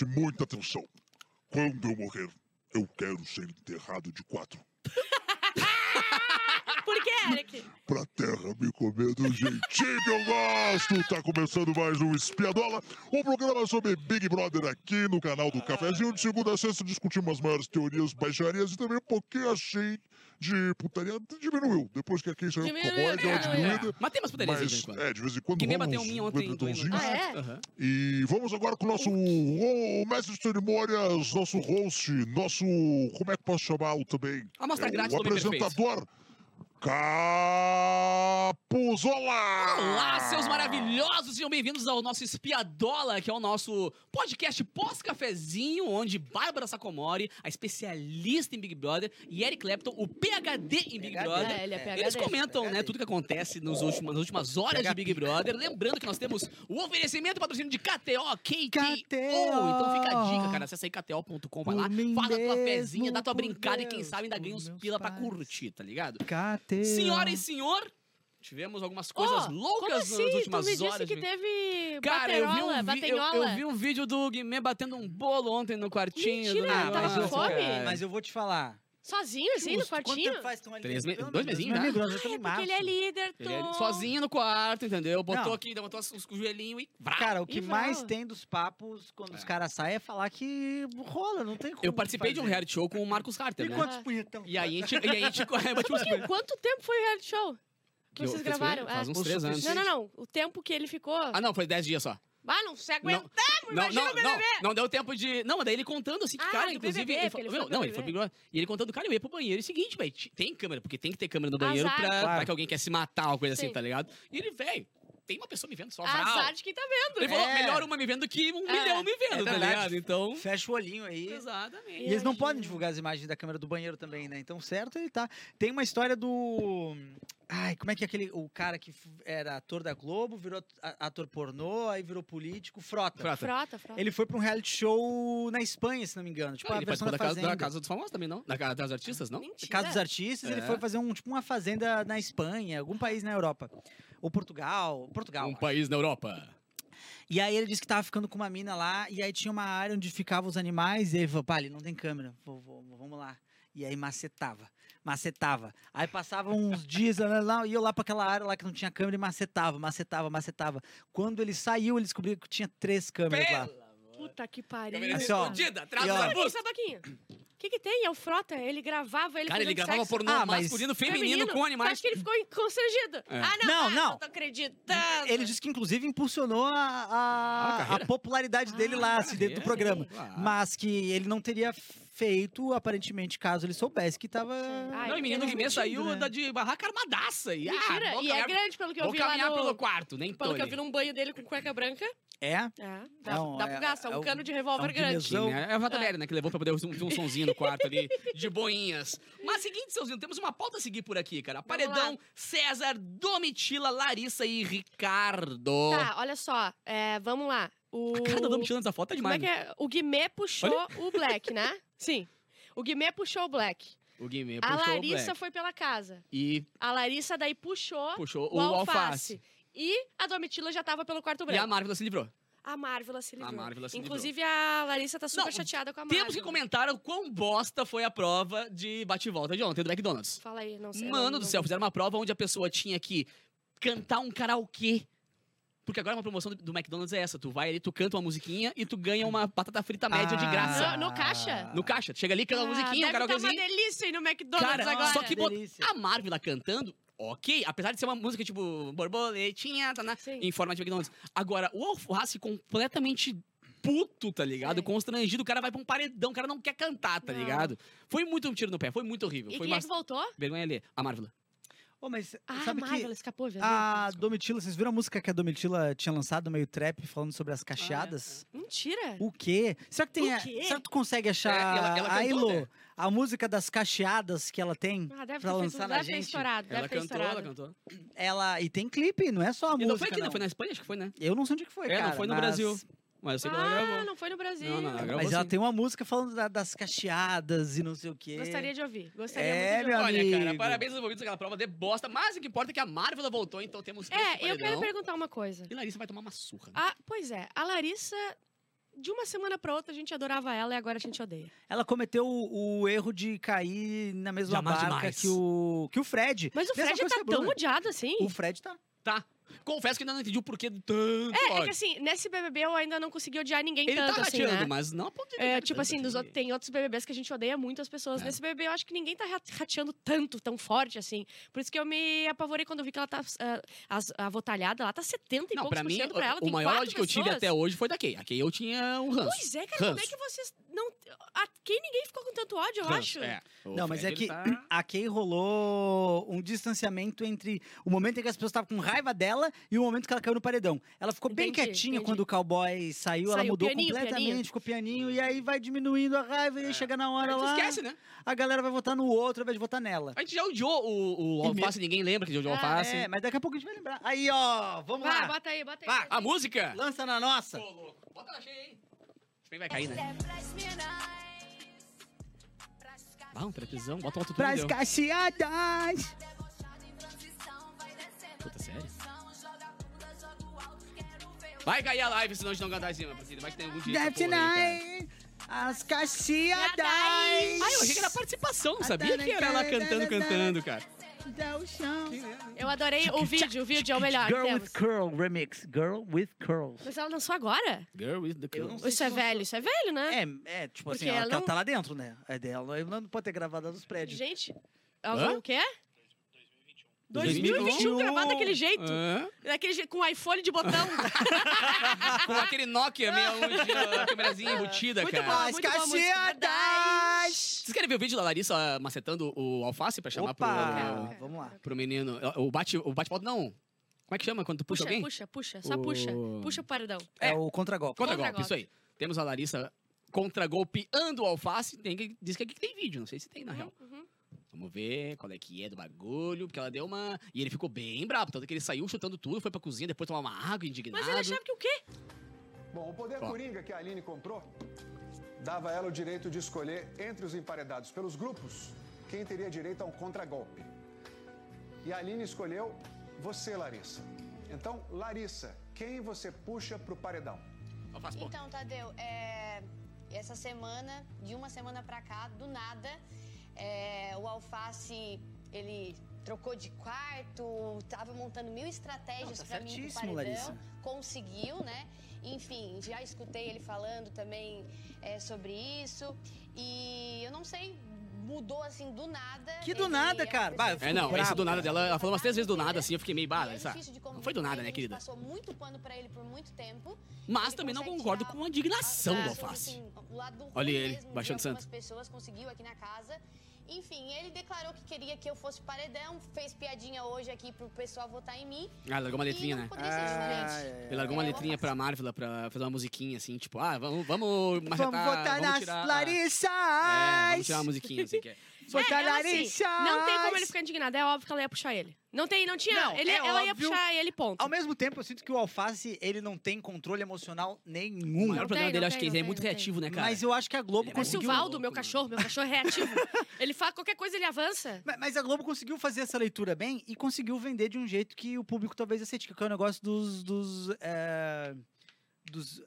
Preste muita atenção. Quando eu morrer, eu quero ser enterrado de quatro. Por que, Eric? Pra terra me comer do jeitinho que eu gosto. Tá começando mais um Espiadola, um programa sobre Big Brother aqui no canal do Cafezinho. De segunda a sexta discutimos as maiores teorias, baixarias e também um pouquinho achei de putaria. Diminuiu. Depois que aqui saiu o cowboy, deu uma diminuída. Mas tem umas putarias de vez em quando. é, de vez em quando Que nem bateu um uns ontem. Ah, é? Aham. E vamos agora com o nosso o, mestre de cerimônias, nosso host, nosso. Como é que posso chamá-lo também? Amostra É, grátis O do Homem Perfeito. Capuzola! Olá, seus maravilhosos! Sejam bem-vindos ao nosso Espiadola, que é o nosso podcast pós-cafezinho, onde Bárbara Sacomori, a especialista em Big Brother, e Eric Clapton, o PHD em Big PhD. Brother, É, ele é PhD. eles comentam né, PhD. tudo que acontece nos últimos, nas últimas horas de Big Brother. Lembrando que nós temos o oferecimento e patrocínio de KTO, KTO. KTO. Então fica a dica, cara. Acessa aí kto.com, vai lá, faz a tua fezinha, dá tua brincada e quem Deus, sabe ainda ganha uns pila pra pais. curtir, tá ligado? Senhora e senhor, tivemos algumas coisas Ô, loucas como assim? nas últimas tu me horas. disse que teve Cara, eu vi, um vi, eu, eu vi um vídeo do Guimê batendo um bolo ontem no quartinho. Mentira, do tava com fome? Mas eu vou te falar. Sozinho, assim, no Justo, quartinho? tempo faz que estão ali? Três me- dois mesinhos, né? É, porque ele é líder, Ele é sozinho no quarto, entendeu? Botou Não. aqui, botou os, os joelhinhos e... Vrá. Cara, o que E mais tem dos papos quando os caras saem é falar que rola, não tem como. eu participei de um reality show com o Marcos Harter, E né? quantos punhetão? E aí a gente... E aí a gente é, bati uns Quanto, quanto tempo foi o reality show? que eu- vocês fez- gravaram? Faz É. uns três anos. Não, não, não. O tempo que ele ficou... Ah, não, foi dez dias só. Ah, não se aguentamos, Não, imagina não, o BBB. não, não deu tempo de. Não, mas daí ele contando assim, que, Ah, cara, inclusive. BBB, ele ele falou, foi meu, não, ele foi pro. E ele contando, cara, eu ia pro banheiro. E o seguinte, velho, tem câmera, porque tem que ter câmera no banheiro Azar. pra, pra Claro. que alguém quer se matar, uma coisa assim, Sim. tá ligado? E ele, velho, tem uma pessoa me vendo só. vral. Azar de quem tá vendo. Ele falou, É. melhor uma me vendo que um É. milhão me vendo, É tá verdade. ligado? Então. Fecha o olhinho aí. Exatamente. E eles não podem divulgar as imagens da câmera do banheiro também, né? Então, certo, ele tá. Tem uma história do. Ai, como é que é aquele. O cara que f- era ator da Globo, virou a- ator pornô, aí virou político, Frota. Frota. Frota, frota. Ele foi pra um reality show na Espanha, se não me engano. Tipo, Ah, a ele versão participou da da casa, Fazenda. da casa dos famosos também, não? Da casa das artistas, não? Mentira. Casa dos Artistas, ele É. foi fazer um, tipo, uma fazenda na Espanha, algum país na Europa. Ou Portugal. Portugal. Um acho. país na Europa. E aí ele disse que tava ficando com uma mina lá, e aí tinha uma área onde ficavam os animais, e ele falou, pá, ali não tem câmera, vou- vou- vamos lá. E aí macetava, macetava. Aí passava uns dias, lá, e eu lá pra aquela área lá que não tinha câmera e macetava, macetava, macetava. Quando ele saiu, ele descobriu que tinha três câmeras lá. Puta que pariu. Câmera Assim, escondida, atrás E, dos que que tem? É o Frota. Ele gravava ele Cara, ele gravava sexo. pornô Ah, mas- masculino, feminino, com Você animais. acha que ele ficou constrangido? É. Ah, não, Não, ah, não. Não tô acreditando. Ele disse que, inclusive, impulsionou a, Ah, a a, a popularidade dele lá, assim, dentro do programa. claro. Mas que ele não teria feito, aparentemente, caso ele soubesse que tava. Ai, Não, e menino Guimê saiu né? da de barraca armadaça. E, ah, Mentira. vou e é caminhar- grande, pelo que eu Vou vi lá caminhar no... pelo quarto, nem Pelo que eu vi num banho dele com cueca branca. É? É, dá, Não, dá é- pro gasto. É é um um- cano de revólver é um grande. Sim, é a Vatabéria, né? Que levou pra poder um, ter um sonzinho no quarto ali, de boinhas. Mas seguinte, Seuzinho, temos uma pauta a seguir por aqui, cara. Vamos Paredão, lá. César, Domitila, Larissa e Ricardo. Tá, olha só. é, vamos lá. O... A cara da Domitila nessa foto é Como é demais. que é? O Guimê puxou o Black, né? Sim. O Guimê puxou o Black. O Guimê a puxou o Larissa Black. foi pela casa. E A Larissa daí puxou, puxou o, o alface. alface. E a Domitila já tava pelo quarto E branco. a Marvel se livrou. A Marvel se livrou. Marvel se Inclusive, a Larissa tá super Não, chateada com a Marvel. Temos que comentar o quão bosta foi a prova de bate-volta de ontem do McDonald's. Fala aí, não sei. Mano não- do não- céu, fizeram uma prova onde a pessoa tinha que cantar um karaokê. Porque agora uma promoção do, do McDonald's é essa. Tu vai ali, tu canta uma musiquinha e tu ganha uma batata frita média de Ah. graça. No- no caixa? No caixa. Tu chega ali, canta uma musiquinha, um Ah, deve tá uma delícia aí no McDonald's Cara, agora. só que bot- a Marvel lá cantando, ok. Apesar de ser uma música tipo borboletinha, tá na, Sim. em forma de McDonald's. Agora, o Alface completamente puto, tá ligado? Sei. Constrangido. O cara vai pra um paredão, o cara não quer cantar, tá Não. ligado? Foi muito um tiro no pé, foi muito horrível. E foi quem é que voltou? vergonha ali. A Marvel. Ô, mas Ah, sabe a Marvel que escapou, viajou. a Domitila, vocês viram a música que a Domitila tinha lançado, meio trap, falando sobre as cacheadas? Mentira. O quê? Será que tem. O a- será que tu consegue achar É, ela- ela a Ilo, né? a música das cacheadas que ela tem Ah, deve pra ter, lançar feito, na deve ter gente? estourado, deve Ela ter cantou, estourado. ela cantou. Ela e tem clipe, não é só a E música. não foi aqui, não. não. Foi na Espanha? Acho que foi, né? Eu não sei onde que foi, É, cara. não foi no mas- Brasil. Mas eu sei que ela Ah, gravou. não foi no Brasil. Não, não, não, gravou Mas ela sim. tem uma música falando da- das cacheadas e não sei o quê. Gostaria de ouvir. Gostaria É, muito de meu ouvir. Olha, cara, amigo. parabéns aos envolvidos naquela prova de bosta. Mas o que importa é que a Marvel voltou, então temos esse É, eu paredão. quero perguntar uma coisa. E Larissa vai tomar uma surra. né? Ah, pois é, a Larissa de uma semana pra outra a gente adorava ela e agora a gente odeia. Ela cometeu o, o erro de cair na mesma amar barca demais. que o, que o Fred. Mas o Mesma Fred coisa tá que a tão Bruna. odiado assim. O Fred tá. Tá. Confesso que ainda não entendi o porquê de tanto É, é ódio. que assim, nesse BBB eu ainda não consegui odiar ninguém Ele tanto tá assim, rateando, né? mas não a ponto de É, tipo assim, dos outros- tem outros BBBs que a gente odeia muito as pessoas. É. Nesse BBB eu acho que ninguém tá ra- rateando tanto, tão forte assim. Por isso que eu me apavorei quando eu vi que ela tá. ah, as- a votalhada lá tá 70 e Não, poucos pra por mim, cento pra ela. o maior ódio que eu tive até hoje foi da Kay. A Kay eu tinha um ranço. Pois é, cara, como é Ranço. que vocês não. A quem ninguém ficou com tanto ódio, eu acho. É. Não, mas é que tá- a Kay rolou um distanciamento entre o momento em que as pessoas estavam com raiva dela e o momento que ela caiu no paredão. Ela ficou bem Entendi, quietinha entendi. quando o cowboy saiu, ela Saiu, mudou pianinho, completamente, pianinho. ficou pianinho, e aí vai diminuindo a raiva e aí É. chega na hora lá. esquece, né? A galera vai votar no outro ao invés de votar nela. A gente já odiou o, o E Alface, ninguém lembra que odiou o Ah, Alface. É, mas daqui a pouco a gente vai lembrar. Aí, ó, vamos Vai, lá. bota aí, bota aí. Vai. A música? Lança na nossa. Pô, louco. Bota na cheia, hein? Bem vai cair, né? Ah, um trapezão. Bota o autotune. Pras cacheadas. Puta, sério? Vai cair a live, senão a gente não cantar cima, Priscila. Vai que tem algum dia. Deve night. As cacheadas. Ai, eu achei que era participação, não sabia que era ela cantando, cantando, cara. Dá o chão. Eu adorei o vídeo, o vídeo é o melhor. Girl with Curl Remix. Girl with Curls. Mas ela lançou agora? Girl with the curls. Isso é velho, isso é velho, né? É, é tipo Porque assim, ela, ela ela não- tá lá dentro, né? É dela, ela não pode ter gravado nos prédios. Gente, Hã? o quê? 2021. 2021 gravado daquele jeito. Hã? Daquele jeito, com iPhone de botão. Com aquele Nokia 61, a câmerazinha embutida, Muito cara. bom. As muito boa a música, cacheadas! Vocês querem ver o vídeo da Larissa macetando o alface pra chamar Opa, pro, vamos lá. pro menino? O bate, o bate não. Como é que chama quando tu puxa, Puxa, alguém? puxa, puxa. Só O- puxa. Puxa o paredão. É, É. o contragolpe. Contra-golpe, Contra-golpe. isso aí. Temos a Larissa contra-golpeando o alface. Tem que, diz que aqui tem vídeo, não sei se tem na real. Uhum. Vamos ver qual é que é do bagulho, porque ela deu uma... E ele ficou bem bravo, tanto que ele saiu chutando tudo, foi pra cozinha, depois tomar uma água, indignado. Mas ele achava que o quê? Bom, o poder Ó. coringa que a Aline comprou dava a ela o direito de escolher entre os emparedados pelos grupos quem teria direito a um contragolpe. E a Aline escolheu você, Larissa. Então, Larissa, quem você puxa pro paredão? Então, Tadeu, é, essa semana, de uma semana pra cá, do nada, é, o Alface, ele trocou de quarto, tava montando mil estratégias tá pra mim pro certíssimo, paredão. Larissa. Conseguiu, né? Enfim, já escutei ele falando também é, sobre isso. E eu não sei, mudou assim do nada. Que do Ele nada, é uma cara. Bah, É, não, Bravo, esse do nada dela, ela falou umas três vezes do nada, Né? assim, eu fiquei meio, bah, é Não foi do nada, né, querida? A passou muito pano pra ele por muito tempo. Mas também não concordo com a indignação Ah, do Assim, alface. o lado ruim Olha ele, baixando santo. pessoas conseguiu aqui na casa. Enfim, ele declarou que queria que eu fosse paredão, fez piadinha hoje aqui pro pessoal votar em mim. Ah, largou uma letrinha, não né? poderia ser Ah, diferente. é. Ele largou uma É, letrinha pra Marvel pra fazer uma musiquinha, assim, tipo, ah, vamos, vamos Vamos votar vamos nas tirar... Larissas! É, vamos tirar uma musiquinha, assim, que é. Votar É, ela, assim, não tem como ele ficar indignado. É óbvio que ela ia puxar ele. Não tem, não tinha. Não, ele, é ela ia óbvio. puxar ele, ponto. Ao mesmo tempo, eu sinto que o Alface, ele não tem controle emocional O nenhum. maior Não problema tem, dele, acho que tem, ele é muito reativo, né, cara? Mas eu acho que a Globo Ele é Mas o conseguiu... Valdo, meu cachorro, meu cachorro é reativo. ele fala qualquer coisa, ele avança. Ma- Mas a Globo conseguiu fazer essa leitura bem e conseguiu vender de um jeito que o público talvez aceite, que é o negócio dos. dos. é, dos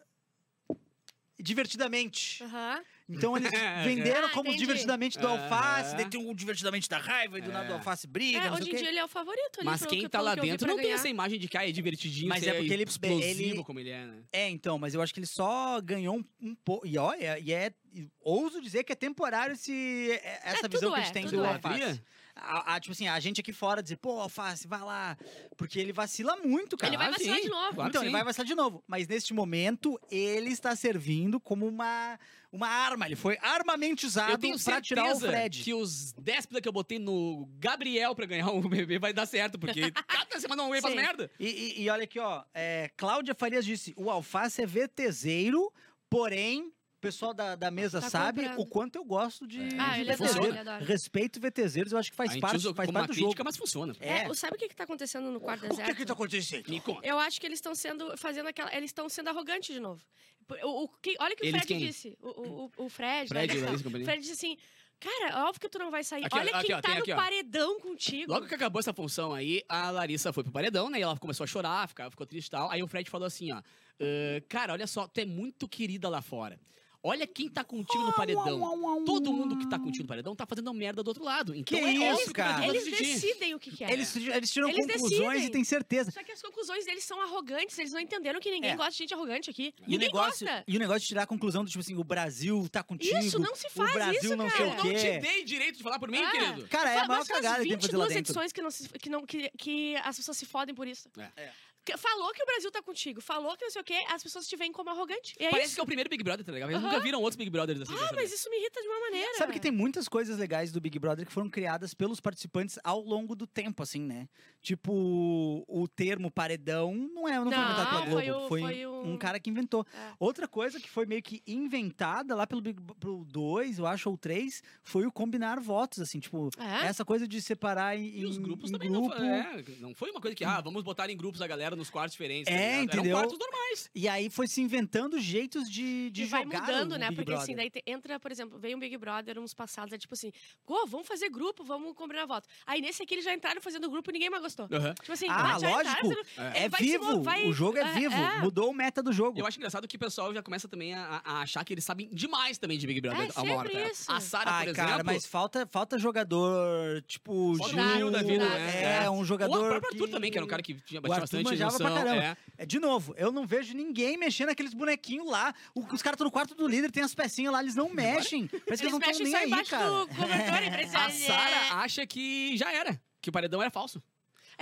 divertidamente. Aham. Então eles venderam Ah, como entendi. divertidamente do alface, daí tem o divertidamente da raiva e do nada É. o alface briga, É, hoje em dia ele é o favorito ali. Mas quem que- tá lá dentro não tem ganhar. essa imagem de que ah, é divertidinho, Mas é porque ele- explosivo ele- como ele é, né? É, então, mas eu acho que ele só ganhou um, um pouco. E olha, e é. e ouso dizer que é temporário esse, é- essa É, visão que a é, gente tem do é. alface. A, a- tipo assim, a gente aqui fora dizer, pô, alface, vai lá. Porque ele vacila muito, cara. Ele vai Claro, vacilar sim. de novo. Claro então, que ele sim. vai vacilar de novo. Mas neste momento, ele está servindo como uma, uma arma. Ele foi armamentizado Eu tenho pra tirar o certeza Fred. que os 10 pila que eu botei no Gabriel pra ganhar o bebê vai dar certo, porque cada semana um faz Sim. merda. E, e- e olha aqui, ó. é, Cláudia Farias disse: o alface é VTZero, porém. O pessoal da, da mesa Tá sabe comprando. o quanto eu gosto de, É. Ah, de ele adora, VTZero. ele adora. Respeito VTZeros, eu acho que faz a gente parte, usa faz como uma parte do crítica, jogo. mas funciona. É. É, sabe o que, que tá acontecendo no quarto O deserto? que que tá acontecendo? Me conta. Eu acho que eles estão sendo fazendo aquela. Eles estão sendo arrogantes de novo. O, o- que- olha o que o Eles Fred quem? disse. O, o, o- o Fred. Fred, né? O Fred disse assim: Cara, é óbvio que tu não vai sair. Aqui, Olha aqui, quem ó, tá tem no aqui, paredão contigo. Logo que acabou essa função aí, a Larissa foi pro paredão, né? E ela começou a chorar, ficava, ficou triste e tal. Aí o Fred falou assim, ó. "Ah, cara, olha só, tu é muito querida lá fora. Olha quem tá contigo no paredão. Todo mundo que tá contigo no paredão tá fazendo merda do outro lado. Então Que é isso, óbvio que o cara? Eles decidem o que querem. Eles, eles tiram Eles conclusões decidem. e têm certeza. Só que as conclusões deles são arrogantes, eles não entenderam que ninguém É. gosta de gente arrogante aqui. E o, ninguém negócio, gosta. e o negócio de tirar a conclusão do tipo assim, o Brasil tá contigo. Isso, não se faz o Brasil isso, não cara. sei Eu o não quê. te dei direito de falar por mim, Ah. querido. Cara, é a maior cagada que tem que fazer lá 22 dentro. edições que, não se- que, não, que, que as pessoas se fodem por isso. É. Falou que o Brasil tá contigo, falou que não sei o quê, as pessoas te veem como arrogante. E é Parece isso. que é o primeiro Big Brother, tá ligado? Eles Aham. nunca viram outros Big Brothers assim. Ah, mas isso me irrita de uma maneira. Sabe que tem muitas coisas legais do Big Brother que foram criadas pelos participantes ao longo do tempo, assim, né? Tipo, o termo paredão não é, não, foi Não, inventado pela Globo, foi o- foi, foi o- um cara que inventou. É. Outra coisa que foi meio que inventada lá pelo Big pro 2, eu acho, ou 3, foi o combinar votos, assim, tipo, É? essa coisa de separar em, E os grupos em também grupo. não foi, é, não foi uma coisa que, ah, vamos botar em grupos a galera nos quartos diferentes. tá É, ligado? entendeu? Eram quartos normais. E aí foi se inventando jeitos de, de e vai jogar mudando, o né? Big Porque assim, Brother. daí te- entra, por exemplo, veio um Big Brother uns passados, é tipo assim, pô, vamos fazer grupo, vamos combinar voto. Aí nesse aqui eles já entraram fazendo grupo e ninguém mais gostou. Aham. Tipo assim, Ah, entraram lógico. fazendo- É, vai se vivo, vai- o jogo é, é, vivo, é. mudou o meta do jogo. Eu acho engraçado que o pessoal já começa também a, a achar que eles sabem demais também de Big Brother É, a uma hora. sempre tá? isso. A Sarah, por Ai, exemplo. cara, mas falta, falta jogador, tipo, Gil, um da vida, é, né? um O jogador próprio Arthur que- também, que era um cara que tinha O Arthur bastante manjava pra caramba. é. É, de novo, eu não vejo ninguém mexendo naqueles bonequinhos lá. O- os caras estão no quarto do líder, tem as pecinhas lá, eles não mexem. Parece que eles Eles não estão nem só aí, cara. do cobertor, impressionante. A Sarah acha que já era. Que o paredão era falso.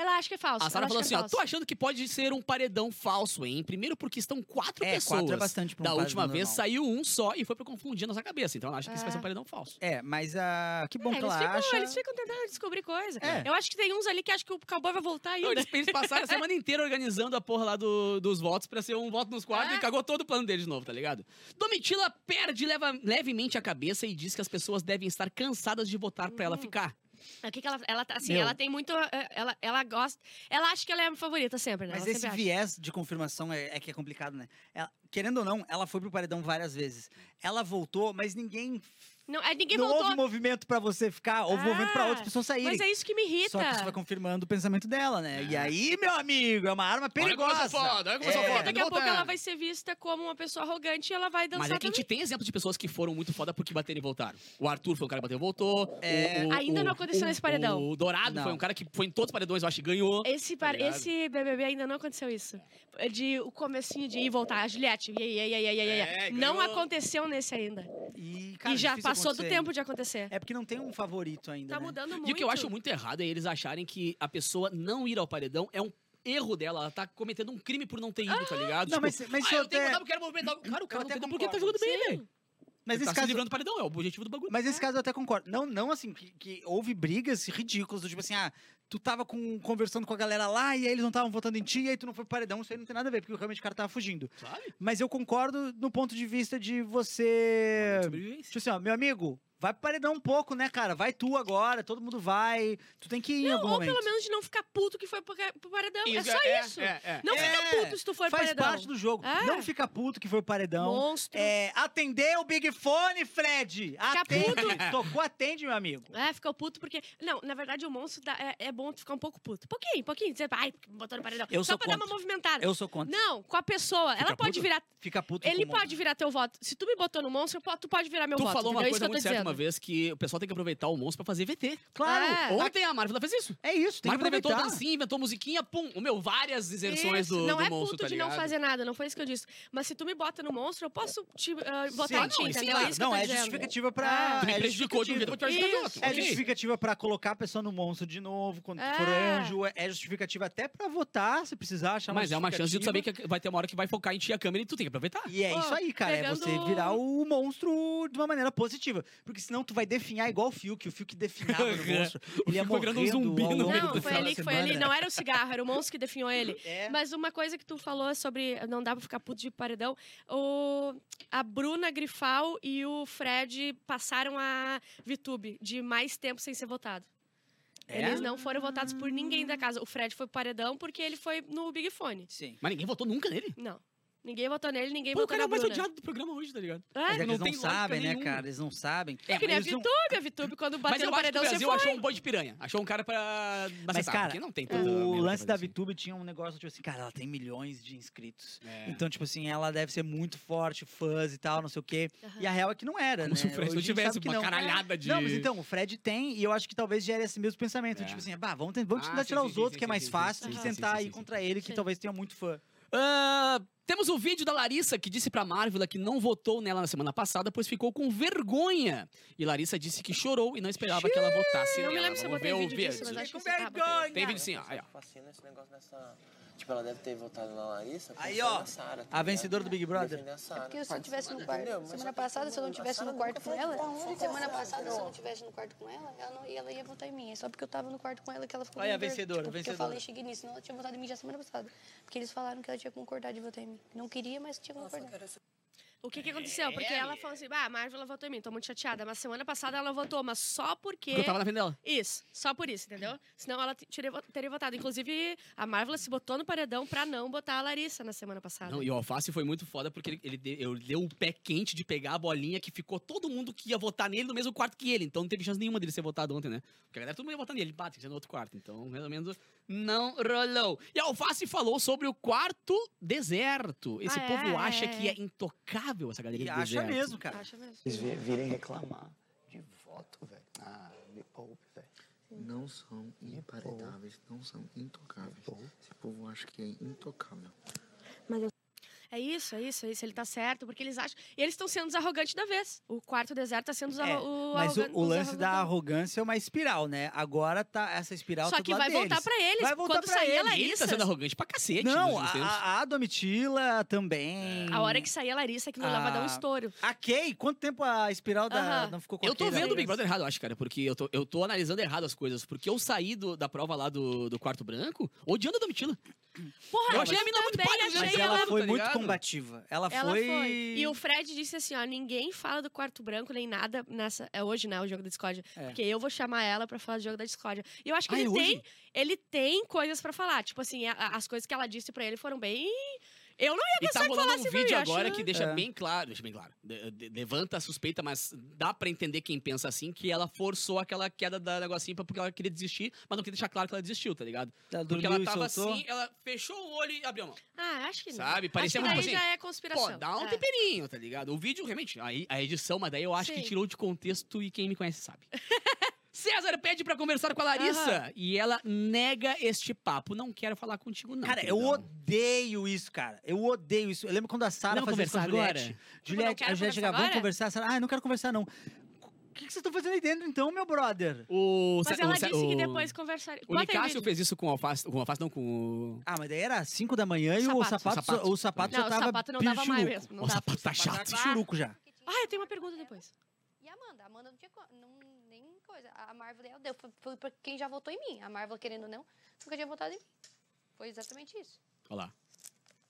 Ela acha que é falso. A Sarah ela falou acha assim: é ó, tô achando que pode ser um paredão falso, hein? Primeiro porque estão quatro É, pessoas. quatro é bastante pra um da última vez normal. saiu um só e foi pra confundir a nossa cabeça. Então ela acha que isso vai ser um É. paredão falso. É, mas ah, que bom É, que ela ficam, acha. eles ficam tentando descobrir coisa. É. Eu acho que tem uns ali que acham que o cowboy vai voltar ainda. Não, eles, eles passaram a semana inteira organizando a porra lá do- dos votos pra ser um voto nos quadros É. e cagou todo o plano deles de novo, tá ligado? Domitila perde leva- levemente a cabeça e diz que as pessoas devem estar cansadas de votar pra ela Uhum. ficar. O que ela, ela tá, assim, Meu. ela tem muito, eh, ela, ela gosta, ela acha que ela é a favorita sempre, né? Mas ela esse viés de confirmação é, é que é complicado, né? Ela- querendo ou não, ela foi pro paredão várias vezes. Ela voltou, mas ninguém. Não, aí ninguém não voltou. houve movimento pra você ficar, houve movimento pra Ah, outras pessoas saírem. Mas é isso que me irrita. Só que isso vai confirmando o pensamento dela, né? E aí, meu amigo, é uma arma perigosa. Olha como foda, olha como É. foda. Daqui a pouco ela vai ser vista como uma pessoa arrogante e ela vai dançar Mas é que a gente tem exemplos de pessoas que foram muito foda porque bateram e voltaram. O Arthur foi um cara que bateu e voltou. É. O- o- Ainda o- não aconteceu o- nesse paredão. O Dourado Não. foi um cara que foi em todos os paredões, eu acho, e ganhou. Esse, Tá esse BBB ainda não aconteceu isso. De o comecinho de ir e voltar. A Juliette. E, aí, e, aí, e, aí, e, aí, e aí. É, não ganhou. aconteceu nesse ainda. E, cara, e já passou do tempo de acontecer. É porque não tem um favorito ainda. tá né? mudando muito. E o que eu acho muito errado é eles acharem que a pessoa não ir ao paredão é um erro dela. Ela tá cometendo um crime por não ter ido, tá ligado? Não, Tipo, mas, mas ah, isso eu tenho que até- mudar porque eu quero movimentar. Cara, o cara eu não até tem porque ele tá jogando bem, velho. Mas Ele tá se caso, livrando do paredão, é o objetivo do bagulho. Mas nesse caso eu até concordo. Não, não assim, que, que houve brigas ridículas, do tipo assim, ah, tu tava com, conversando com a galera lá e aí eles não estavam votando em ti, e aí tu não foi pro paredão, isso aí não tem nada a ver, porque realmente o cara tava fugindo. Sabe? Mas eu concordo no ponto de vista de você. Tipo assim, ó, meu amigo, vai pro paredão um pouco, né, cara? Vai tu agora, todo mundo vai. Tu tem que ir em Não, algum ou momento. pelo menos de não ficar puto que foi pro ca- pro paredão. é só é, isso. É, é. Não É, fica puto se tu for pro Faz paredão. parte do jogo. É. Não fica puto que foi pro paredão. Monstro. É, atender o Big Fone, Fred! Fica Atende! Tocou, atende, meu amigo. É, ficou puto porque. Não, na verdade, o monstro dá- é, é bom tu ficar um pouco puto. Pouquinho, pouquinho. Dizer, ai, porque me botou no paredão. Eu Só sou pra dar uma contra. movimentada. Eu sou contra. Não, com a pessoa. ela pode puto? virar. Fica puto Ele com o pode virar teu voto. Se tu me botou no monstro, tu pode virar meu Tu voto. falou uma entendeu? É coisa isso que eu tô muito certa dizendo. Uma vez, que o pessoal tem que aproveitar o monstro pra fazer VT. Claro. É. Ontem a Marvel fez isso. É isso, tem que Marvel inventou aproveitar. dancinha, inventou musiquinha, pum. O meu, várias inserções Isso, do, não do é monstro, puto tá de não fazer nada, não foi isso que eu disse. Mas se tu me bota no monstro, eu posso te, Sim, botar em ti, não, entendeu? claro. É isso que Não, eu tô é dizendo. justificativa pra. Ah. Tu me é prejudicou de um jeito, eu vou te de outro. É justificativa pra colocar a pessoa no monstro de novo, quando É. for anjo. É justificativa até pra votar, se precisar achar Mas é uma chance de tu saber que vai ter uma hora que vai focar em ti a câmera e tu tem que aproveitar. E é isso aí, cara. É você virar o monstro de uma maneira positiva. Porque senão tu vai definhar igual o Fiuk. O Fiuk definhava no monstro. Ele ia virando um morrendo zumbi ao no longo Não, do foi ali foi ali. Não era o cigarro, era o monstro que definiu ele. É. Mas uma coisa que tu falou sobre não dá pra ficar puto de paredão, o, a Bruna Grifal e o Fred passaram a VTube de mais tempo sem ser votado. É? Eles não foram votados por ninguém da casa. O Fred foi pro paredão porque ele foi no Big Fone. Sim. Mas ninguém votou nunca nele. Não. Ninguém votou nele, ninguém Pô, o votou cara é o mais odiado do programa hoje, tá ligado? É, Mas é que não eles não sabem, né, nenhuma. cara? Eles não sabem. é que nem a Eles não- Vitube, a Vitube quando Mas bateu eu no acho que o paredão, você Brasil foi. achou um boi de piranha. Achou um cara pra Mas, macetar, cara, porque não tem tanta o merda pra lance da fazer assim. VTube tinha um negócio, tipo assim, cara, ela tem milhões de inscritos. É. Então, tipo assim, ela deve ser muito forte, fãs e tal, não sei o quê. Aham. E a real é que não era, Como né? se o Fred Hoje não a gente tivesse sabe que uma não. caralhada de... Não, mas então, o Fred tem, e eu acho que talvez gere esse mesmo pensamento. É. Tipo assim, bah, vamos, tentar, vamos Ah, tentar sim, tirar sim, os sim, outros, sim, que é mais sim, fácil, sim, e sim, tentar sim, ir sim, contra ele, que Sim. talvez tenha muito fã. Ah, temos o vídeo da Larissa que disse pra Marvel que não votou nela na semana passada, pois ficou com vergonha. E Larissa disse que chorou e não esperava que ela votasse Não me nela. lembro se eu Vamos botei ver o vídeo disso, mas acho que Com ah, botei. vergonha! Tem vídeo sim, ó. Aí, ó. fascina esse negócio dessa. Tipo, ela deve ter votado na Larissa. Aí, ó, Sarah, tá a vencedora do Big Brother. Sarah. Porque se eu tivesse no quarto, semana passada, se eu não tivesse no quarto com ela, semana passada, se eu não tivesse no quarto com ela, ela, não, ela ia votar em mim. É só porque eu tava no quarto com ela que ela ficou com a vencedora, tipo, porque vencedora. eu falei, cheguei nisso, senão ela tinha votado em mim já semana passada. Porque eles falaram que ela tinha concordado de votar em mim. Não queria, mas tinha concordado. O que que aconteceu? Porque ela falou assim, ah, a Marvel ela votou em mim, tô muito chateada. Mas semana passada ela votou, mas só porque... Porque eu tava na frente dela. Isso, só por isso, entendeu? Senão ela teria, vo- teria votado. Inclusive, a Marvel se botou no paredão pra não botar a Larissa na semana passada. Não, e o Alface foi muito foda porque ele, ele, deu, ele deu o pé quente de pegar a bolinha que ficou todo mundo que ia votar nele no mesmo quarto que ele. Então não teve chance nenhuma dele ser votado ontem, né? Porque a galera todo mundo ia votar nele. Ele bate, ser no outro quarto. Então, mais ou menos, não rolou. E a Alface falou sobre o quarto deserto. Esse Ah, povo é, acha é, que é. é intocável essa galeria E do acha deserto. mesmo, cara. Acha mesmo. Eles vi- virem reclamar de voto, velho. Ah, me poupe, velho. Não são imparedáveis, não são intocáveis. Esse povo acha que é intocável. É isso, é isso, é isso. Ele tá certo, porque eles acham. E eles estão sendo os arrogantes da vez. O quarto deserto tá sendo os, É, arro... o Mas o, arrogan- o lance da arrogantão. arrogância é uma espiral, né? Agora tá essa espiral Só tá do que vai voltar deles. pra eles. Vai voltar Quando pra sair a eles. Ele tá Larissa. sendo arrogante pra cacete. Não, a, a, a Domitila também. A hora que sair a Larissa, aquilo lá vai dar um estouro. A Kay, quanto tempo a espiral da, Aham. não ficou com a Eu tô vendo o Big? Brother errado, eu acho, cara, porque eu tô, eu tô analisando errado as coisas. Porque eu saí do- da prova lá do, do quarto branco odiando a Domitila. Porra, Eu achei a mina muito pálida, achei Mas ela ela, foi tá muito? Combativa. Ela, Ela foi... foi. E o Fred disse assim, ó, ninguém fala do quarto branco nem nada nessa... É hoje, né, o jogo da discórdia. É. Porque eu vou chamar ela pra falar do jogo da discórdia. E eu acho que Ah, ele é tem... hoje? Ele tem coisas pra falar. Tipo assim, a- a- as coisas que ela disse pra ele foram bem... Eu não ia E tá pensar que rolando falasse um vídeo acho- agora que deixa É. bem claro, deixa bem claro, de- de- levanta a suspeita, mas dá pra entender quem pensa assim, que ela forçou aquela queda da negocinho pra- porque ela queria desistir, mas não queria deixar claro que ela desistiu, tá ligado? Ela Porque ela tava assim, ela fechou o olho e abriu a mão. Ah, acho que não. Sabe? Parecia acho que muito daí assim, já é conspiração. Pô, dá um é. temperinho, tá ligado? O vídeo, realmente, aí a edição, mas daí eu acho que Sim. tirou de contexto e quem me conhece sabe. César pede pra conversar com a Larissa e ela nega este papo. Não quero falar contigo, não. Cara, eu queridão. odeio isso, cara. Eu odeio isso. Eu lembro quando a Sara Vamos fazia isso com a conversar Juliette. agora? Tipo, Juliette, quero a Juliette conversar chegava, vamos conversar? A Sara, ah, eu não quero conversar, não. O que, que vocês estão fazendo aí dentro, então, meu brother? O, Mas ela o disse que o- depois conversaria. O Nicásio fez isso com o alface, com o alface não, com o... Ah, mas daí era 5 da manhã e o Sapato. sapato, O sapato. o sapato Não, já o tava sapato não dava mais mesmo. Não o sapato tá O sapato chato. tava pichuruco já. Ah, eu tenho uma pergunta depois. E a Amanda? A Amanda não tinha não, coisa. A Marvel ela deu. Foi, foi pra quem já votou em mim. A Marvel, querendo ou não, nunca tinha votado em mim. Foi exatamente isso. Olha lá.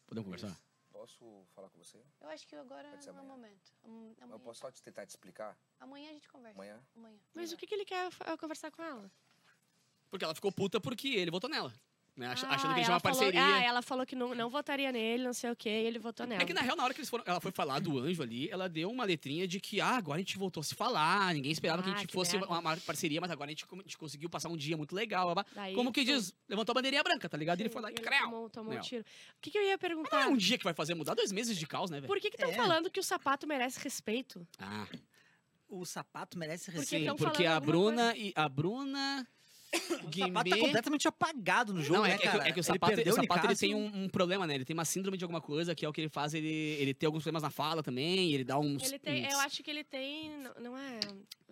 Podemos conversar? Posso falar com você? Eu acho que agora não é o amanhã. momento. Am- Eu Amanhã, posso só te tentar te explicar? amanhã a gente conversa. Amanhã? Amanhã. Mas o que, que ele quer conversar com ela? Porque ela ficou puta porque ele votou nela. Né? Ach- Ah, achando que eles tinham ela uma falou- parceria. Ah, ela falou que não, não votaria nele, não sei o quê, e ele votou nela. É que na real, na hora que eles foram, ela foi falar do anjo ali, ela deu uma letrinha de que ah, agora a gente voltou a se falar, ninguém esperava que a Ah, gente que fosse merda. uma, uma parceria, mas agora a gente, a gente conseguiu passar um dia muito legal. blá, blá. Daí Como que foi- diz? Levantou a bandeirinha branca, tá ligado? E ele foi lá e creu. tomou, tomou um tiro. O que, que eu ia Não é perguntar? um dia que vai fazer mudar dois meses de caos, né, velho? Por que que estão É. falando que o sapato merece respeito? Ah, O sapato merece Porque respeito. sim, tão porque a Bruna e a Bruna. O sapato tá Guimê- completamente apagado no jogo, Não, é, né, é que, cara? é que o Ele sapato, perdeu o sapato ele tem um, um problema, né? Ele tem uma síndrome de alguma coisa, que é o que ele faz, ele, ele tem alguns problemas na fala também, ele dá uns. Ele tem, uns- eu acho que ele tem, não, não é,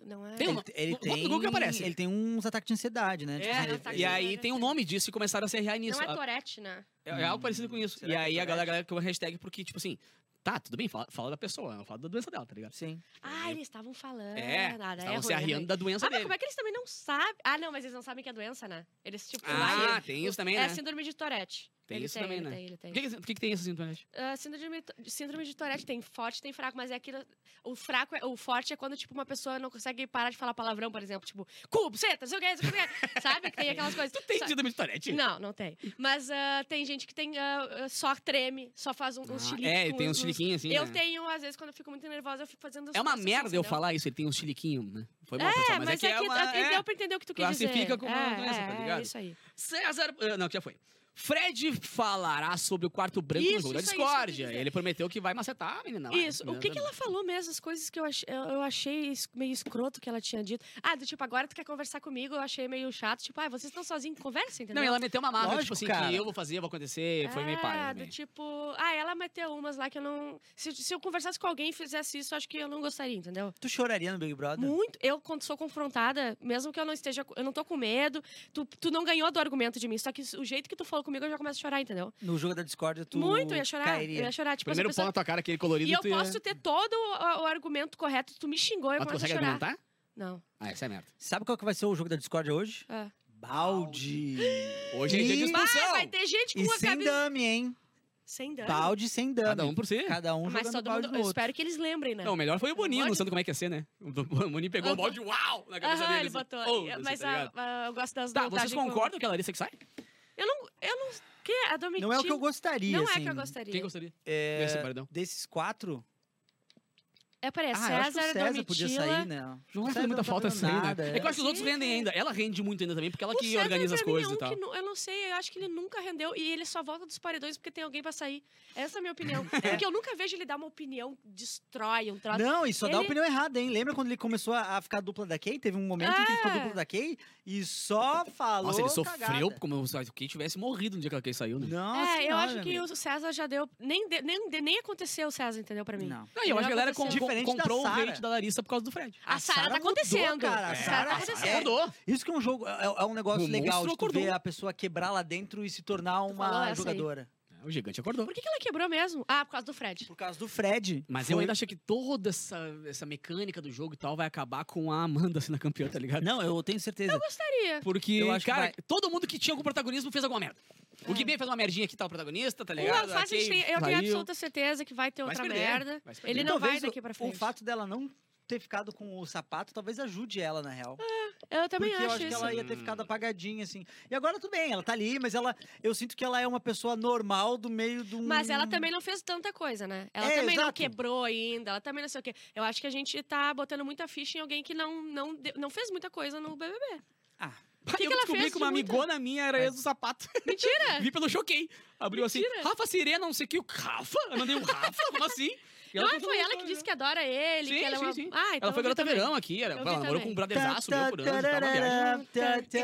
não é. Tem um- Ele, ele tem, que aparece. ele tem uns ataques de ansiedade, né? Tipo É, assim, ele- e aí tem o sim. nome disso e começaram a se errar nisso. Não é A- Tourette, né? É, é algo parecido com isso. Será e que é aí a galera, a galera criou uma hashtag porque, tipo assim, tá, tudo bem, fala, fala da pessoa, não fala da doença dela, tá ligado? Sim. Ah, eles estavam falando. É, ah, daí é estavam se ruim, é arriando da doença Ah, mas dele. como é que eles também não sabem? Ah, não, mas eles não sabem que é doença, né? Eles, tipo, Ah, lá, tem isso também, é né? a síndrome de Tourette. Tem Ele isso tem, também, ele né? tem, ele tem. O que, que, que que tem essa síndrome? Ah, síndrome, síndrome de Tourette tem forte, tem fraco, mas é aquilo. O fraco, é- o forte é quando, tipo, uma pessoa não consegue parar de falar palavrão, por exemplo, tipo, cubo, seta, não sei o que, não sei o que. Sabe? Que tem aquelas coisas. Tu tem Sa- síndrome de Tourette? Não, não tem. Mas ah, tem gente que tem ah, só treme, só faz um, uns Ah, chiliques. é, tem uns uns- chiliquinhos assim, Eu né? tenho, às vezes, quando eu fico muito nervosa, eu fico fazendo. É uma assim, merda eu entendeu? falar isso, ele tem um chiliquinho, né? Foi mal, É, pessoal, mas, mas, é que é, uma... é, é. deu pra entender o que tu quer dizer. Classifica como uma é, doença, é, tá ligado? É isso aí. César. Não, que já foi. Fred falará sobre o quarto branco no Isso, jogo da discórdia. Ele prometeu que vai macetar a menina lá. Isso. O que, que ela falou mesmo? As coisas que eu, ach, eu, achei meio escroto que ela tinha dito. Ah, do tipo, agora tu quer conversar comigo? Eu achei meio chato. Tipo, ah, vocês estão sozinhos, conversa, entendeu? Não, ela meteu uma marca, tipo assim, cara. que eu vou fazer, eu vou acontecer. Foi meio pai. do tipo... Ah, ela meteu umas lá que eu não... Se, se eu conversasse com alguém e fizesse isso, eu acho que eu não gostaria, entendeu? Tu choraria no Big Brother? Muito. Eu, quando sou confrontada, mesmo que eu não esteja... Eu não tô com medo, tu, tu não ganhou do argumento de mim. Só que o jeito que tu falou comigo, eu já começo a chorar, entendeu? No jogo da Discord, tu Muito, eu ia chorar. cairia. Eu ia chorar. Tipo, Primeiro pessoa- pau na tua cara, aquele colorido. E eu ia- posso ter todo o, o argumento correto. Tu me xingou, eu Mas tu começo a consegue chorar. argumentar? Não. Ah, essa é merda. Sabe qual que vai ser o jogo da Discord hoje? É. Balde. Hoje é dia de E- expulsão. Vai, vai ter gente com E uma sem camisa... dame, hein? Sem dano. Balde sem dame. Cada um por si. Cada um Mas jogando todo balde mundo... Eu outro. espero que eles lembrem, né? Não, o melhor foi o Boninho, não sabendo como é que ia ser, né? O Boninho pegou o balde, uau, na cabeça dele. ele botou. Mas tá a- ligado? a- eu gosto das Tá, vocês concordam que a Larissa que sai? Eu não... Eu não... Que? A Domitila... Não é o que eu gostaria, Não é assim. que eu gostaria. Quem gostaria É, desse paredão? desses quatro... É, parece. ah, eu acho que César, o César Domitila... podia sair, né? João O faz muita não tá falta sair, né? nada, É que eu acho que os outros rendem é. ainda. Ela rende muito ainda também, porque ela O que César, organiza as mim, coisas é um e tal. que eu não sei, eu acho que ele nunca rendeu e ele só volta dos paredões porque tem alguém pra sair. Essa é a minha opinião. Porque eu nunca vejo ele dar uma opinião, destrói um troço. Não, e só dá a Ele- opinião errada, hein? Lembra quando ele começou a, a ficar dupla da Kay? Teve um momento em que ele ficou É. dupla da Kay e só falou Nossa, ele cagada. sofreu como se o Kay tivesse morrido no dia que ela Kay saiu, né? Nossa é, eu acho que o César já deu. Nem, de- nem, de- nem aconteceu o César, entendeu? Pra mim. Não. Não, e eu acho que a galera com, Diferente da comprou o hate da Larissa por causa do Fred. A Sara tá mudou, acontecendo. cara. A É, Sara tá é- acontecendo. Isso que é um jogo, é, é um negócio O legal de ver a pessoa quebrar lá dentro e se tornar uma jogadora. O gigante acordou. Por que, que ela quebrou mesmo? Ah, por causa do Fred. Por causa do Fred. Mas Foi- eu ainda acho que toda essa, essa mecânica do jogo e tal vai acabar com a Amanda sendo a campeã, tá ligado? Não, eu tenho certeza. Gostaria. Porque, Eu acho que cara, vai- todo mundo que tinha algum protagonismo fez alguma merda. O Gui fez uma merdinha que tá o protagonista, tá O ligado? Alface, A a gente tem- eu tenho saiu. absoluta certeza que vai ter Vai se outra perder, merda. vai se perder. Ele não vai talvez daqui pra frente. O fato dela não ter ficado com o sapato talvez ajude ela, na real. Eu também Porque eu acho acho que isso. ela ia ter ficado apagadinha, assim. E agora tudo bem, ela tá ali, mas ela. Eu sinto que ela é uma pessoa normal do meio um. Mas ela também não fez tanta coisa, né? Ela É, também não exato. quebrou ainda, ela também não sei o quê. Eu acho que a gente tá botando muita ficha em alguém que não, não, não fez muita coisa no BBB. Ah, O que, eu que ela descobri fez que uma de muita- amigona minha era ex do sapato. Mentira! Vi pelo choquei. Abriu assim, Mentira. Rafa Sirena, não sei o que. o Rafa? Eu mandei um Rafa? Como assim? E Não, foi ela que disse que adora ele, Sim, que ela é sim, uma... sim. Ah, então Ela foi garota verão aqui, era, ela namorou com um brotherzaço meu por anos, tava uma viagem.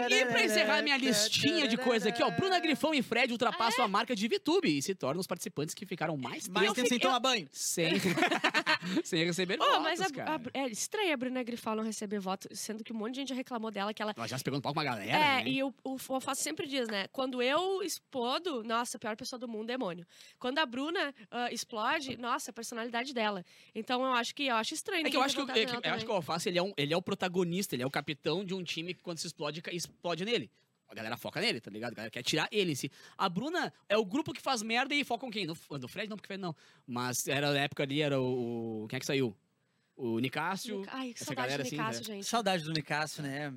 E pra encerrar minha listinha de coisa aqui, ó, Bruna Grifão e Fred ultrapassam a marca de VTube e se tornam os participantes que ficaram mais mais tempo tempo sem tomar banho. sem, sem receber Oh, votos, mas a, cara. a- é estranho a Bruna Grifal não receber voto, sendo que um monte de gente já reclamou dela, que ela... Ela já se pegou no palco com uma galera, É, né? e o, o Alface sempre diz, né? Quando eu explodo, nossa, a pior pessoa do mundo, demônio. Quando a Bruna ah, explode, nossa, a personalidade dela. Então eu acho que eu acho estranho. É que eu acho que, é eu acho que o. Alface, ele é, um, ele é o protagonista, ele é o capitão de um time que quando se explode, explode nele. A galera foca nele, tá ligado? A galera quer tirar ele em si. A Bruna é o grupo que faz merda e focam quem? No, no Fred não, porque Fred não. Mas era na época ali, era o... o- Quem é que saiu? O Nicásio. Ai, que essa saudade galera do assim, Nicasso, né? gente. Saudade do Nicásio, né?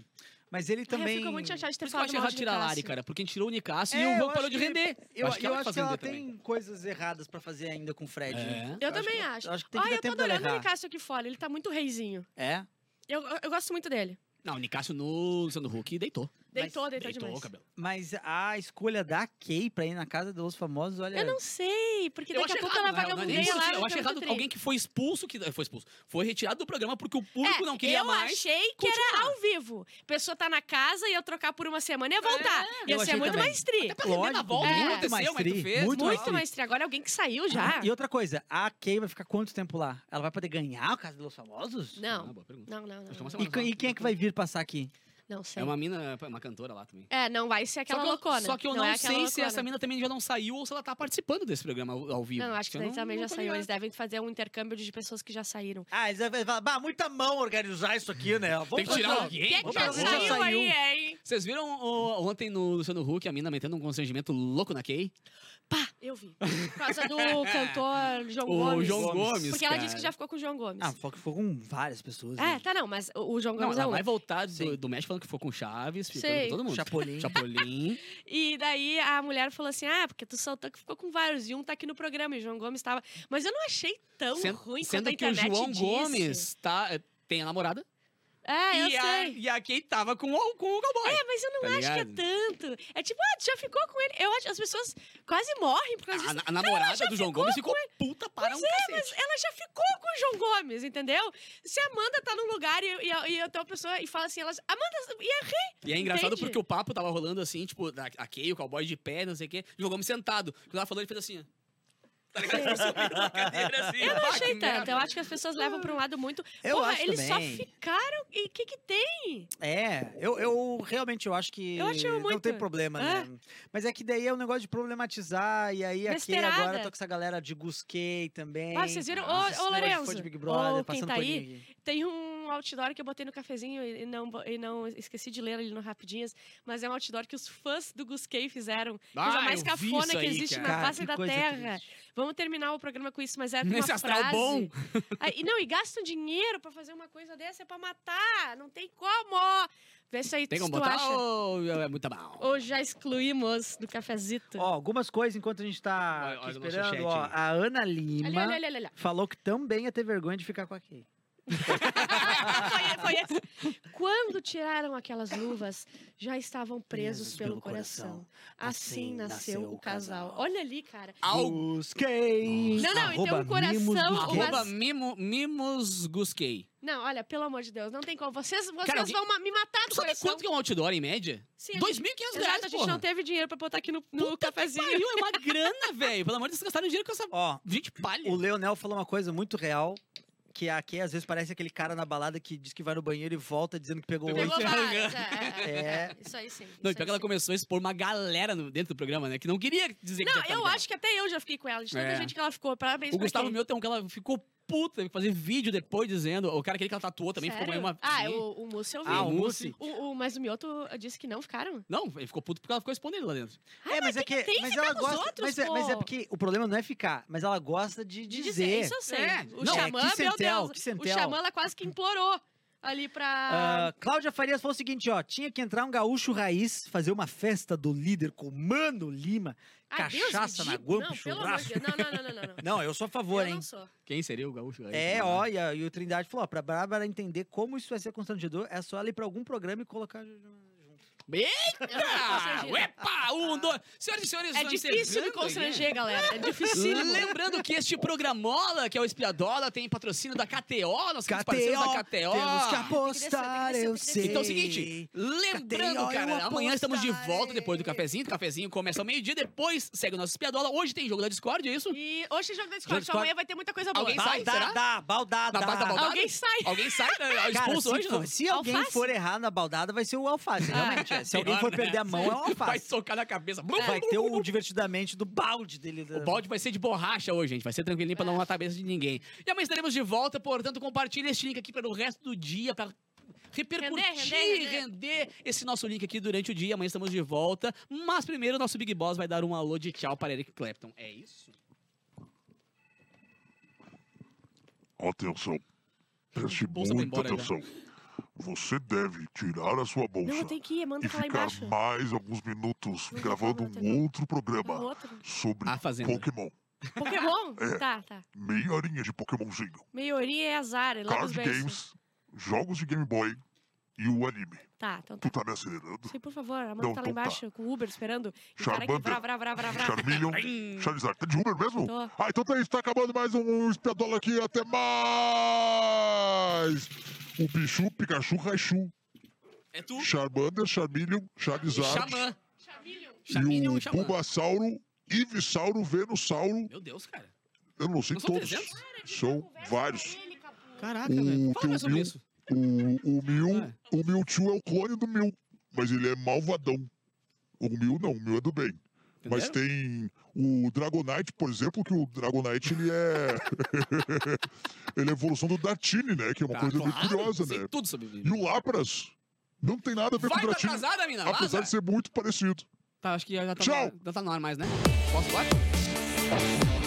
Mas ele Ai, também. eu fico muito chateada de Por ter isso que eu acho errado de tirar a Lari, cara. Porque a gente tirou o Nicásio É, e o eu Van parou de que- render. Eu, acho que eu ela acho faz que ela também. tem coisas erradas pra fazer ainda com o Fred. É. Eu também acho. Eu acho que tem que Ai, eu tô adorando o. Nicasso aqui fora. Ele tá muito reizinho. É? Eu, eu gosto muito dele. Não, o Nicásio no Luciano Huck deitou. Deitou, deitou, Deitou, demais. cabelo. Mas a escolha da Kay pra ir na casa dos famosos, olha. Eu não sei, porque Eu daqui a pouco ela é vagabundeia isso, lá. Eu Campo errado alguém que foi expulso, que foi expulso, foi retirado do programa porque o público É, não queria eu mais. achei que era continuar. ao vivo. A pessoa tá na casa e eu trocar por uma semana e ia voltar. eu ia ser achei muito também. mais tri. Pra render na Lógico, volta, é. muito mais mas tri, fez, muito mais Muito mais tri. Agora alguém que saiu já. E outra coisa, a Kay vai ficar quanto tempo lá? Ela vai poder ganhar a Casa dos Famosos? Ah, Não. boa pergunta. Não, não, é não. E, e quem é que vai vir passar aqui? Não sei. É uma mina, uma cantora lá também. É, não vai ser aquela só que eu, loucona. Só que eu não, é aquela sei se essa mina também já não saiu ou se ela tá participando desse programa ao, ao vivo. Não, acho que daí também não já saiu. Eles devem fazer um intercâmbio de pessoas que já saíram. Ah, eles devem falar, bah, muita mão organizar isso aqui, né? Vamos Tem que tirar fazer- alguém. Quem que já saiu, saiu. aí, hein? Vocês viram o- ontem no Luciano Huck a mina metendo um constrangimento louco na Kay? Pá, eu vi. Por causa do cantor João O Gomes. João Gomes. Porque ela cara. disse que já ficou com o João Gomes. Ah, que ficou com várias pessoas. é, né? tá não, mas o João Não, Gomes é ela um. vai voltar do, do México falando que ficou com Chaves, Sei. com todo mundo. Chapolin. Chapolin. E daí a mulher falou assim: ah, porque tu soltou que ficou com vários. E um tá aqui no programa e o João Gomes tava. Mas eu não achei tão Sendo, ruim sendo quanto a que o internet João disse. Gomes tá, eh, tem a namorada. É, eu e, a, sei. e a Kay tava com o, com o cowboy. É, mas eu não tá acho ligado? que é tanto. É tipo, ah, tu já ficou com ele. Eu acho que as pessoas quase morrem por causa A, disso. a namorada do João Gomes ficou puta para um Pois é, cacete. mas ela já ficou com o João Gomes, entendeu? Se a Amanda tá num lugar e, e, a- e outra pessoa e fala assim, elas. Amanda, ia rir. E é engraçado Entende? porque o papo tava rolando assim, tipo, a, a Kay, o cowboy de pé, não sei o quê, e o João Gomes sentado. Quando ela falou, ele fez assim, ó. Tá ligado? Cadeira, assim. Eu não achei tanto. merda. Eu acho que as pessoas levam pra um lado muito. Eu Porra, acho eles também. só ficaram. E o que que tem? É, eu, eu realmente eu acho que Eu acho não muito. tem problema, É. né? Mas é que daí é um negócio de problematizar, e aí aqui Besteirada. agora tô com essa galera de Gusquei também. Ah, vocês viram? Ô, Nossa, esse ô, de Lorenzo, fã de Big Brother, ô, quem passando tá aí, aqui. Tem um outdoor que eu botei no cafezinho e não, e não esqueci de ler ali no Rapidinhas, mas é um outdoor que os fãs do Gusquei fizeram. Ah, coisa mais eu cafona que existe cara. na face da Terra. triste. Vamos terminar o programa com isso, mas é Nesse uma astral frase. bom. Aí, e não, e gastam dinheiro pra fazer uma coisa dessa, é pra matar. Não tem como. Vê se aí Tem como tu botar acha. ou é muito mal? Ou já excluímos do cafezito. Ó, algumas coisas enquanto a gente tá Olha- aqui olha o nosso esperando. chat Ó, aí. a Ana Lima ali, ali, ali, ali, ali. falou que também ia ter vergonha de ficar com a Kay. esse. Quando tiraram aquelas luvas, já estavam presos pelo, coração. Assim nasceu o casal. Olha ali, cara. Au- Gusquei. Não, não, e um coração, Mimos o Gusquei. Mas- Arroba mimo, Mimos Gusquei. Não, olha, pelo amor de Deus, não tem como. Vocês, vocês Cara, vão me matar do Sabe coração. quanto que é um outdoor em média? Sim, a 2.500 gente- reais, a gente não teve dinheiro pra botar aqui no, no cafezinho. Pariu, é uma grana, velho. Pelo amor de Deus, vocês gastaram dinheiro com essa Ó, 20 palha. o Leonel falou uma coisa muito real. Que a Kay às vezes parece aquele cara na balada que diz que vai no banheiro e volta dizendo que pegou Pegou oito. É, é. Isso aí sim. Não, e isso pior que ela começou a expor uma galera no- dentro do programa, né? Que não queria dizer que Não, eu acho que até eu já fiquei com ela, de tanta É. gente que ela ficou. Parabéns O Gustavo quem. Milton, que ela ficou puta, teve que fazer vídeo depois dizendo. O cara aquele que ela tatuou também ficou Sério? meio uma. Ah, o, o Mussi eu vi. Ah, o Mussi. Mussi. O, o- mas o Mioto disse que não ficaram? Não, ele ficou puto porque ela ficou respondendo lá dentro. É, mas é que, tem que mas ela gosta, outros, mas, é, mas é porque o problema não é ficar, mas ela gosta de De dizer. Isso eu sei. É. O Não, é Xamã, que meu Deus. que O. Xamã, ela quase que implorou ali pra... Ah, Cláudia Farias falou o seguinte, ó, tinha que entrar um gaúcho raiz, fazer uma festa do líder com Mano Lima, Ah, cachaça na guampa, Não, pelo amor de churrasco. Deus. Não, não, não, não, não. não. Eu sou a favor, eu hein? não sou. Quem seria o gaúcho? É, ó, e, a- e o Trindade falou, ó, pra Bárbara entender como isso vai ser constrangedor, é só ela ir pra algum programa e colocar. Eita! Epa! Um, dois. Senhoras e senhores, É difícil me constranger, galera. É difícil. Lembrando que este programola, que é o Espiadola, tem patrocínio da KTO, nós somos parceiros da KTO. temos que Tem apostar, tem eu sei. tem Então é o seguinte, lembrando, KTO, cara, amanhã estamos de volta depois do cafezinho. O cafezinho começa ao meio-dia, depois segue o nosso espiadola. Hoje tem jogo da Discord, é isso? E hoje é jogo da Discord, amanhã vai ter muita coisa boa. Alguém sai, será? Baldada, baldada. Na base da baldada? Alguém sai. Alguém sai, né? Cara, Expulso se, hoje, for- não? se alguém for errar na baldada, vai ser o alface, realmente. É. Se alguém for né? perder a mão, é o Vai socar na cabeça. Vai ter o divertidamente do balde dele. O balde vai ser de borracha hoje, gente. Vai ser tranquilinho pra não matar a cabeça de ninguém. E amanhã estaremos de volta, portanto, compartilhe este link aqui para o resto do dia, pra repercutir, Render, render, render esse nosso link aqui durante o dia. Amanhã estamos de volta. Mas primeiro, o nosso Big Boss vai dar um alô de tchau para Eric Clapton. É isso? Atenção. Preste Bolsa muita embora já. atenção. Você deve tirar a sua bolsa Não, tem que ir, manda e ficar embaixo. mais alguns minutos Não, gravando não, não, um outro programa outro. sobre A Fazenda. Pokémon. Pokémon? É. Tá, tá. Meia horinha de Pokémonzinho. Maioria é azar, é os Card games, jogos de Game Boy e o anime. Tá, então Tu tá. tá me acelerando? Sim, por favor, a Amanda Não, tá lá então tá. embaixo com o Uber esperando. E o cara aqui, Charmander, vrá, vrá, vrá, vrá, vrá. Charmeleon, Charizard. Tá de Uber mesmo? Tô. Ah, então tá isso. Tá acabando mais um Espiadola aqui. Até mais! O Pichu, Pikachu, Raichu, É tu, Charmander, Charmeleon, Charizard Xamã. E Chameleon o e Xamã. Bulbasauro, Ivisauro, Venusauro. Meu Deus, cara. Eu não sei Não são todos. 300? São vários. Caraca, O, velho. tem Fala mais o sobre isso. O, o Mew, É. o Mewtwo é o clone do Mew, mas ele é malvadão. O Mew não, o Mew é do bem. Mas Entenderam? tem o Dragonite, por exemplo, que o Dragonite ele é. ele é a evolução do Dartini, né? Que é uma Tá, coisa muito claro, curiosa, sei né? tudo sobre E o Lapras não tem nada a ver Vai com o tá Dratini, atrasada, mina? apesar Vaza. de ser muito parecido. Tá, acho que já tá, Tchau. já tá no ar mais, né? Posso lá?